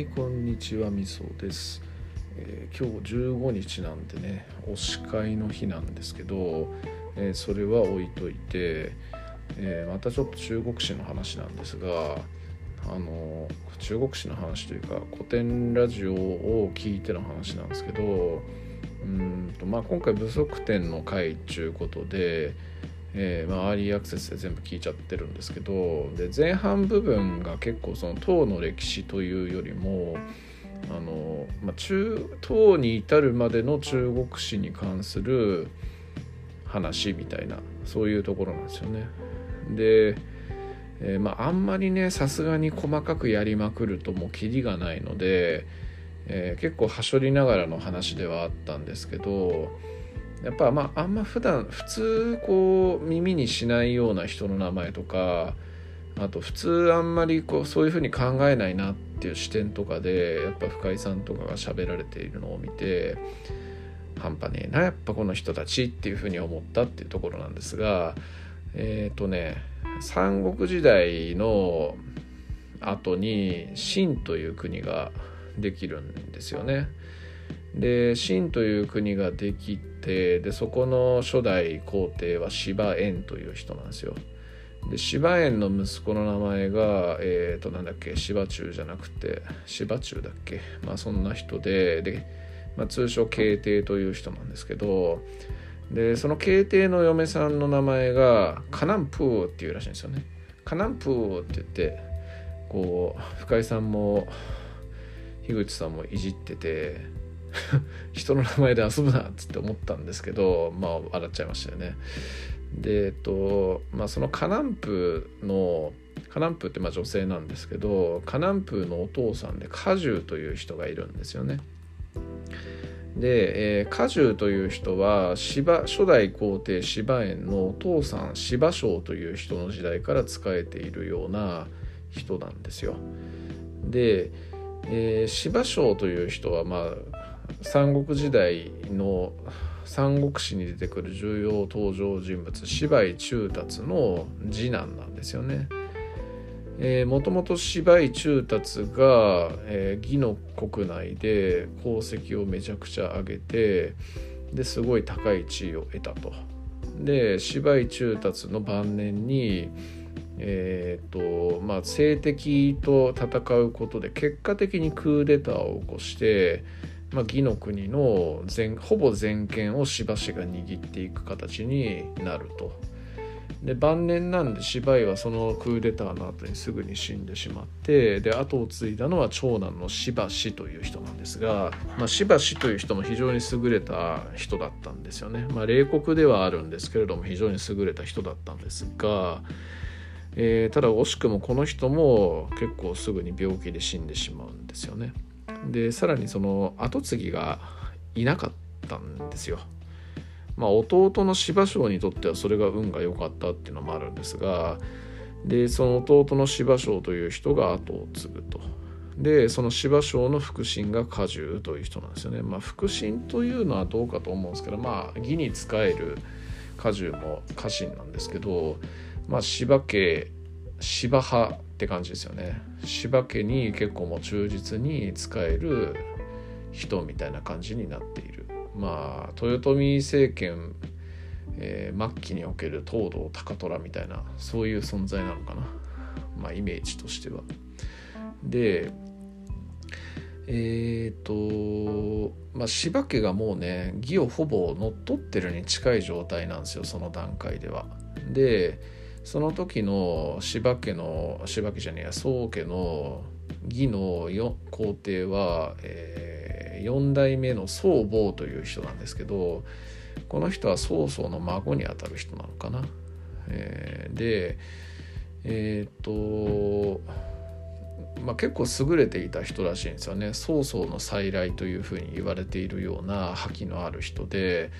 いこんにちはみそです、えー今日15日なんでね推し会の日なんですけど、えーそれは置いといて、えーまたちょっと中国史の話なんですがあの中国史の話というか古典ラジオを聞いての話なんですけどうんと、まあ、今回不足点の回っていうことで、えーまあ、アーリーアクセスで全部聞いちゃってるんですけどで前半部分が結構その唐の歴史というよりもあの、まあ、中唐に至るまでの中国史に関する話みたいなそういうところなんですよね。で、えーまあ、あんまりねさすがに細かくやりまくるともうキリがないので、えー結構はしょりながらの話ではあったんですけどやっぱまああんま普段普通こう耳にしないような人の名前とかあと普通あんまりこうそういうふうに考えないなっていう視点とかでやっぱ深井さんとかが喋られているのを見て半端ねえなやっぱこの人たちっていうふうに思ったっていうところなんですがえっ、とね三国時代の後に秦という国ができるんですよね。で秦という国ができてでそこの初代皇帝は芝燕という人なんですよ。で芝燕の息子の名前がえっ、となんだっけ芝中じゃなくて芝中だっけ？まあそんな人でで、まあ、通称慶帝という人なんですけどでその慶帝の嫁さんの名前がカナンプーっていうらしいんですよね。カナンプーって言ってこう深井さんも樋口さんもいじってて 人の名前で遊ぶなっつって思ったんですけどまあ笑っちゃいましたよね。でえっとまあそのカナンプのカナンプってまあ女性なんですけどカナンプのお父さんでカジュという人がいるんですよね。で、えー、カジュという人は芝初代皇帝芝燕のお父さん芝生という人の時代から仕えているような人なんですよ。で、えー、芝生という人はまあ三国時代の三国志に出てくる重要登場人物芝居中達の次男なんですよね。もともと芝居中達が、えー、義の国内で功績をめちゃくちゃ上げてですごい高い地位を得たと。で芝居中達の晩年にえーとまあ、政敵と戦うことで結果的にクーデターを起こして、まあ、義の国の全ほぼ全権をしばしが握っていく形になると。で晩年なんで芝居はそのクーデターの後にすぐに死んでしまってで後を継いだのは長男のしばしという人なんですが、まあ、しばしという人も非常に優れた人だったんですよね。まあ、冷酷ではあるんですけれども非常に優れた人だったんですが。えー、ただ惜しくもこの人も結構すぐに病気で死んでしまうんですよね。でさらにその後継ぎがいなかったんですよ。まあ弟の芝生にとってはそれが運が良かったっていうのもあるんですがでその弟の芝生という人が後を継ぐと。でその芝生の腹心が果樹という人なんですよね。まあ腹心というのはどうかと思うんですけどまあ義に仕える果樹も家臣なんですけどまあ柴家柴派って感じですよね。柴家に結構もう忠実に使える人みたいな感じになっている。まあ豊臣政権、えー末期における東堂高虎みたいなそういう存在なのかな。まあイメージとしては。でえっ、とまあ柴家がもうね義をほぼ乗っ取ってるに近い状態なんですよその段階では。でその時の柴家の柴家じゃねえや宗家の義の皇帝は、えー、4代目の宗坊という人なんですけどこの人は曹操の孫にあたる人なのかな。えーでえっ、とまあ、結構優れていた人らしいんですよね曹操の再来というふうに言われているような覇気のある人で。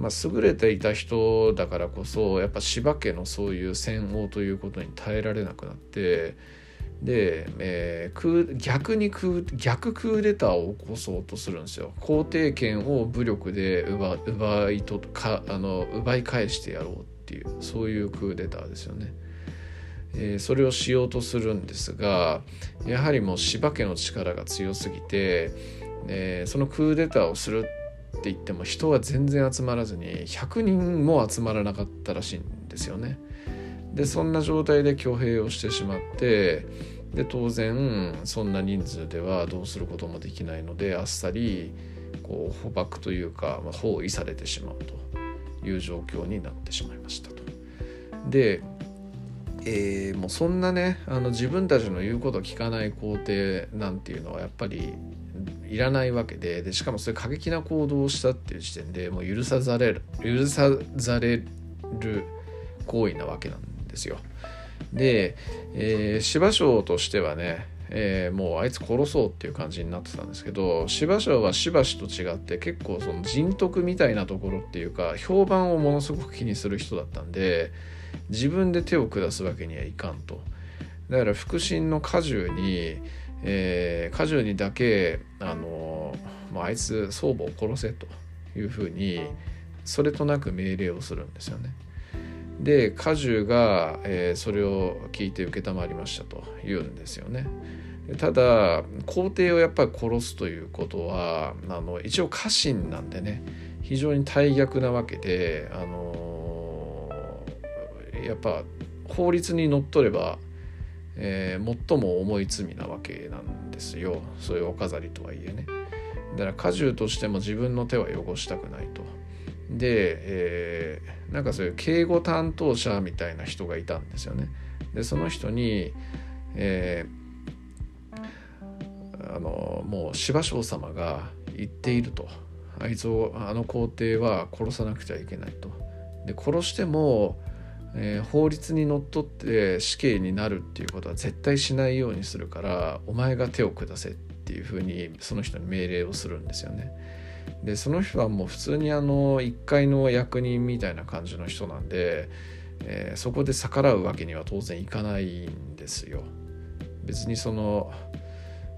まあ、優れていた人だからこそやっぱ柴家のそういう戦王ということに耐えられなくなってで、えー、逆にク逆クーデターを起こそうとするんですよ皇帝権を武力で奪奪いとかあの奪い返してやろうっていうそういうクーデターですよね。えー、それをしようとするんですがやはりもう柴家の力が強すぎて、えー、そのクーデターをするって言っても人は全然集まらずに100人も集まらなかったらしいんですよね。でそんな状態で挙兵をしてしまってで当然そんな人数ではどうすることもできないのであっさりこう捕獲というか、まあ、包囲されてしまうという状況になってしまいましたと。で、えー、もうそんなねあの自分たちの言うことを聞かない皇帝なんていうのはやっぱりいらないわけででしかもそれ過激な行動をしたっていう時点でもう許さざれる許さざれる行為なわけなんですよ。で、えー、芝生としてはね、えー、もうあいつ殺そうっていう感じになってたんですけど芝生はしばしと違って結構その人徳みたいなところっていうか評判をものすごく気にする人だったんで自分で手を下すわけにはいかんと。だから腹心の果樹に、えー、果樹にだけあの、まあ、あいつ祖母を殺せというふうにそれとなく命令をするんですよね。で果樹が、えー、それを聞いて承りましたと言うんですよね。ただ皇帝をやっぱり殺すということはあの一応家臣なんでね非常に大逆なわけで、あのー、やっぱ法律にのっとれば、えー、最も重い罪なわけなんですよそういうお飾りとはいえね。だから家中としても自分の手は汚したくないと。で、えー、なんかそういう敬語担当者みたいな人がいたんですよね。でその人に、えー、あのもう芝生様が言っているとあいつをあの皇帝は殺さなくちゃいけないと。で殺しても、えー、法律にのっとって死刑になるっていうことは絶対しないようにするからお前が手を下せっていうふうにその人に命令をするんですよね。でその人はもう普通にあの一階の役人みたいな感じの人なんで、えー、そこで逆らうわけには当然いかないんですよ。別にその、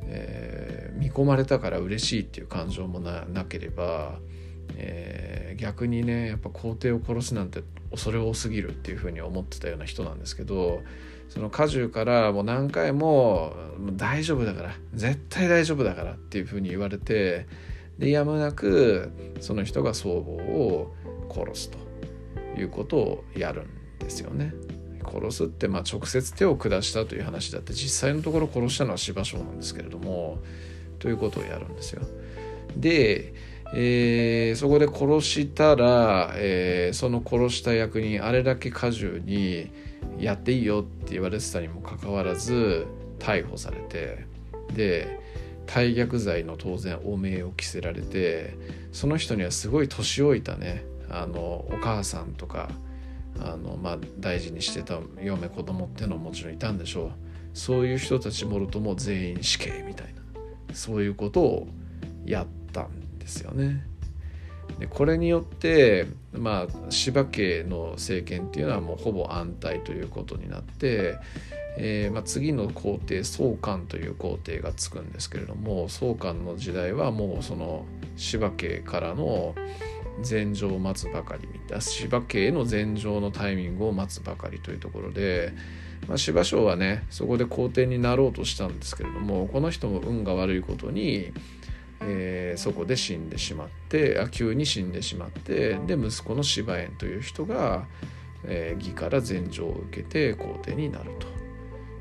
えー、見込まれたから嬉しいっていう感情もなければ、えー、逆にねやっぱ皇帝を殺すなんて恐れ多すぎるっていうふうに思ってたような人なんですけどその家中からもう何回も「大丈夫だから絶対大丈夫だから」っていうふうに言われてでやむなくその人が僧帽を殺すということをやるんですよね。殺すってまあ直接手を下したという話だって実際のところ殺したのは芝生なんですけれどもということをやるんですよ。で、えー、そこで殺したら、えー、その殺した役人あれだけ果樹にやっていいよって言われてたにもかかわらず逮捕されてで大逆罪の当然汚名を着せられてその人にはすごい年老いたねあのお母さんとかあの、まあ、大事にしてた嫁子供っていうのももちろんいたんでしょう。そういう人たちもろとも全員死刑みたいなそういうことをやったんです。ですよね。でこれによってまあ柴家の政権っていうのはもうほぼ安泰ということになってえーまあ、次の皇帝宗官という皇帝がつくんですけれども宗官の時代はもうその柴家からの禅譲を待つばかりみたいな柴家への禅譲のタイミングを待つばかりというところで、まあ、柴将はねそこで皇帝になろうとしたんですけれどもこの人も運が悪いことに、えー、そこで死んでしまってあ急に死んでしまってで息子の柴園という人が、えー、義から禅譲を受けて皇帝になると。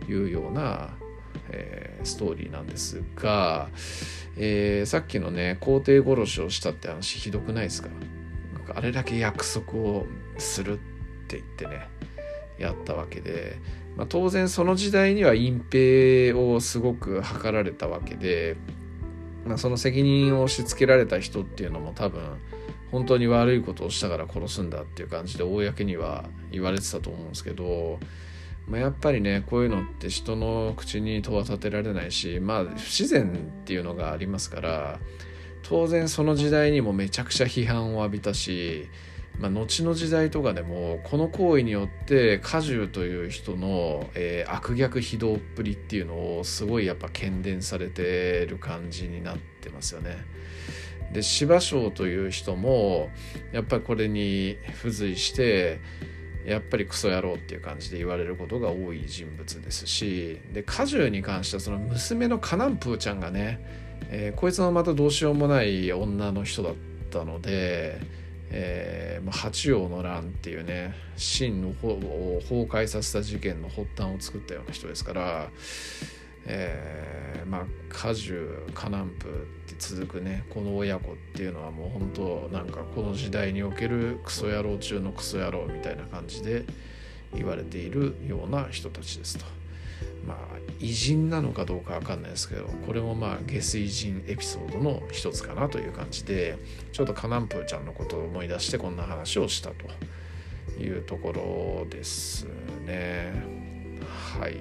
いうような、えー、ストーリーなんですが、えー、さっきのね皇帝殺しをしたって話ひどくないですかあれだけ約束をするって言ってねやったわけで、まあ、当然その時代には隠蔽をすごく図られたわけで、まあ、その責任を押し付けられた人っていうのも多分本当に悪いことをしたから殺すんだっていう感じで公には言われてたと思うんですけどまあ、やっぱりねこういうのって人の口に戸は立てられないしまあ不自然っていうのがありますから当然その時代にもめちゃくちゃ批判を浴びたし、まあ、後の時代とかでもこの行為によって果樹という人の、えー、悪逆非道っぷりっていうのをすごいやっぱ喧伝されてる感じになってますよね。で芝生という人もやっぱりこれに付随してやっぱりクソ野郎っていう感じで言われることが多い人物ですしで果樹に関してはその娘のカナンプーちゃんがね、えー、こいつもまたどうしようもない女の人だったので、えー、八王の乱っていうね秦の方を崩壊させた事件の発端を作ったような人ですから、えー、まあ果樹カナンプって続くねこの親子っていうのはもう本当なんかこの時代におけるクソ野郎中のクソ野郎みたいな感じで言われているような人たちですと。まあ偉人なのかどうか分かんないですけどこれもまあ下水人エピソードの一つかなという感じでちょっとカナンプーちゃんのことを思い出してこんな話をしたというところですね。はい。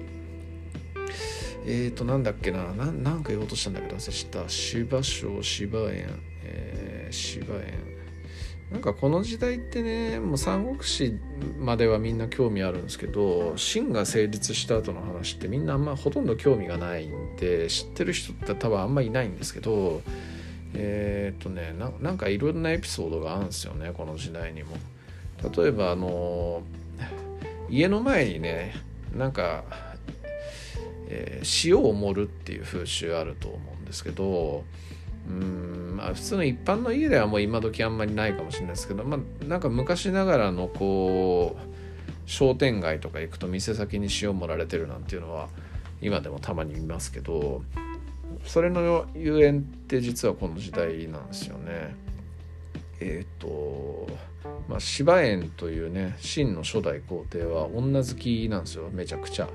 えーとなんだっけな。なんか言おうとしたんだけど忘れした。芝生芝園、えー、芝園。なんかこの時代ってねもう三国志まではみんな興味あるんですけど秦が成立した後の話ってみんなあんまほとんど興味がないんで知ってる人って多分あんまいないんですけどえー、っとねなんかいろんなエピソードがあるんですよねこの時代にも。例えばあの家の前にねなんか、えー、塩を盛るっていう風習あると思うんですけどうんまあ普通の一般の家ではもう今時あんまりないかもしれないですけどまあなんか昔ながらのこう商店街とか行くと店先に塩盛られてるなんていうのは今でもたまに見ますけどそれのゆえんって実はこの時代なんですよね。えっ、ー、とまあ芝園というね秦の初代皇帝は女好きなんですよめちゃくちゃ。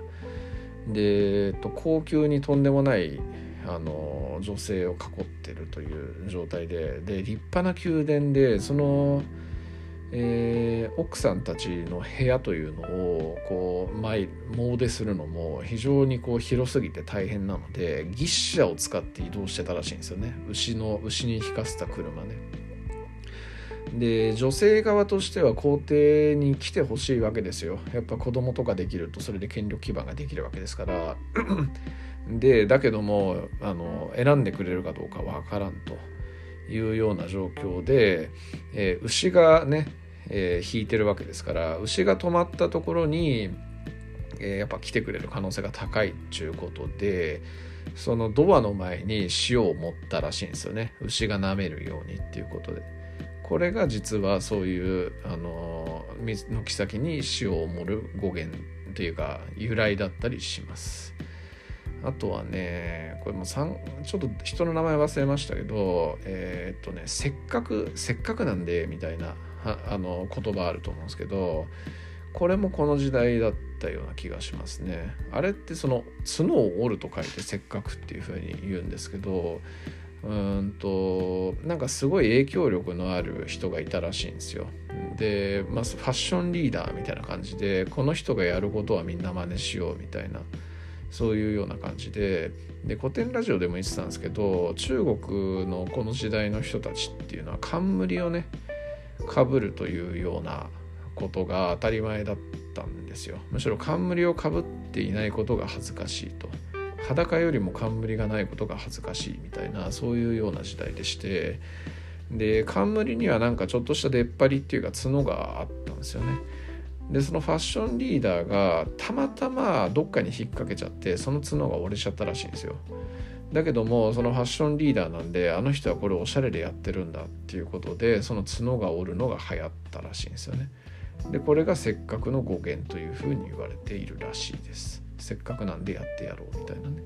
で、えっと、高級にとんでもないあの女性を囲ってるという状態でで立派な宮殿でその、えー、奥さんたちの部屋というのをこう前詣でするのも非常にこう広すぎて大変なので牛車を使って移動してたらしいんですよね。牛の牛に引かせた車ね。で女性側としては皇帝に来てほしいわけですよ。やっぱ子供とかできるとそれで権力基盤ができるわけですから。でだけどもあの選んでくれるかどうかわからんというような状況で、えー、牛がね、えー、引いてるわけですから牛が止まったところに、えー、やっぱ来てくれる可能性が高いっていうことでそのドアの前に塩を持ったらしいんですよね牛が舐めるようにっていうことで。これが実はそういうあの軒先に塩を盛る語源というか由来だったりします。あとはねこれもちょっと人の名前忘れましたけどえー、っとねせっかくせっかくなんでみたいなあの言葉あると思うんですけどこれもこの時代だったような気がしますね。あれってその角を折ると書いてせっかくっていうふうに言うんですけどうんとなんかすごい影響力のある人がいたらしいんですよ。でまずファッションリーダーみたいな感じでこの人がやることはみんな真似しようみたいな。そういうような感じで。で古典ラジオでも言ってたんですけど中国のこの時代の人たちっていうのは冠をねかぶるというようなことが当たり前だったんですよ。むしろ冠をかぶっていないことが恥ずかしいと。裸よりも冠がないことが恥ずかしいみたいなそういうような時代でして。で冠にはなんかちょっとした出っ張りっていうか角があったんですよね。でそのファッションリーダーがたまたまどっかに引っ掛けちゃってその角が折れちゃったらしいんですよ。だけどもそのファッションリーダーなんであの人はこれおしゃれでやってるんだっていうことでその角が折るのが流行ったらしいんですよね。でこれがせっかくの語源というふうに言われているらしいです。せっかくなんでやってやろうみたいなね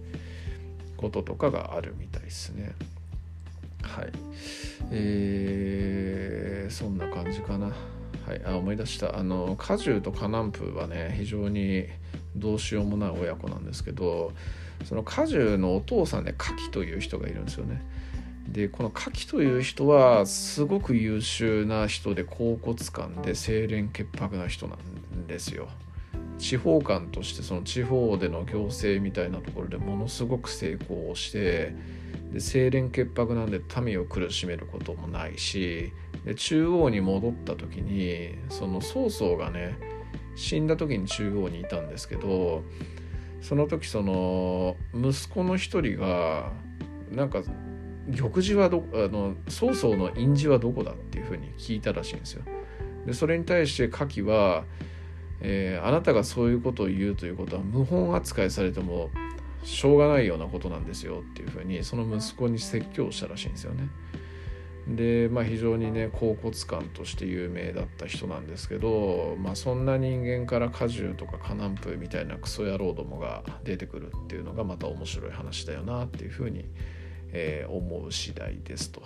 こととかがあるみたいですね。はい。えー、そんな感じかな。はい、あ思い出したあの果樹とカナンプはね非常にどうしようもない親子なんですけどその果樹のお父さんねカキという人がいるんですよね。でこのカキという人はすごく優秀な人で恍惚感で清廉潔白な人なんですよ。地方官としてその地方での行政みたいなところでものすごく成功をしてで清廉潔白なんで民を苦しめることもないし中央に戻った時にその曹操がね死んだ時に中央にいたんですけどその時その息子の一人がなんか玉璽はどあの曹操の印字はどこだっていうふうに聞いたらしいんですよ。でそれに対して夏季はえー、あなたがそういうことを言うということは謀反扱いされてもしょうがないようなことなんですよっていうふうにその息子に説教したらしいんですよね。で、まあ、非常にね恍惚感として有名だった人なんですけど、まあ、そんな人間から果汁とかカナンプみたいなクソ野郎どもが出てくるっていうのがまた面白い話だよなっていうふうに、えー、思う次第ですと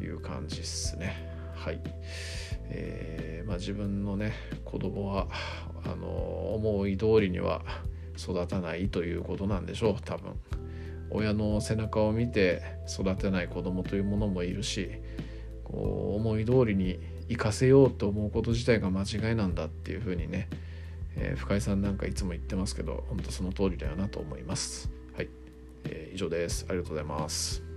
いう感じですね。はい、えーまあ、自分のね子供はあの思い通りには育たないということなんでしょう多分。親の背中を見て育てない子供というものもいるしこう思い通りに生かせようと思うこと自体が間違いなんだっていうふうにね、えー、深井さんなんかいつも言ってますけど本当その通りだよなと思います。はい、えー、以上です。ありがとうございます。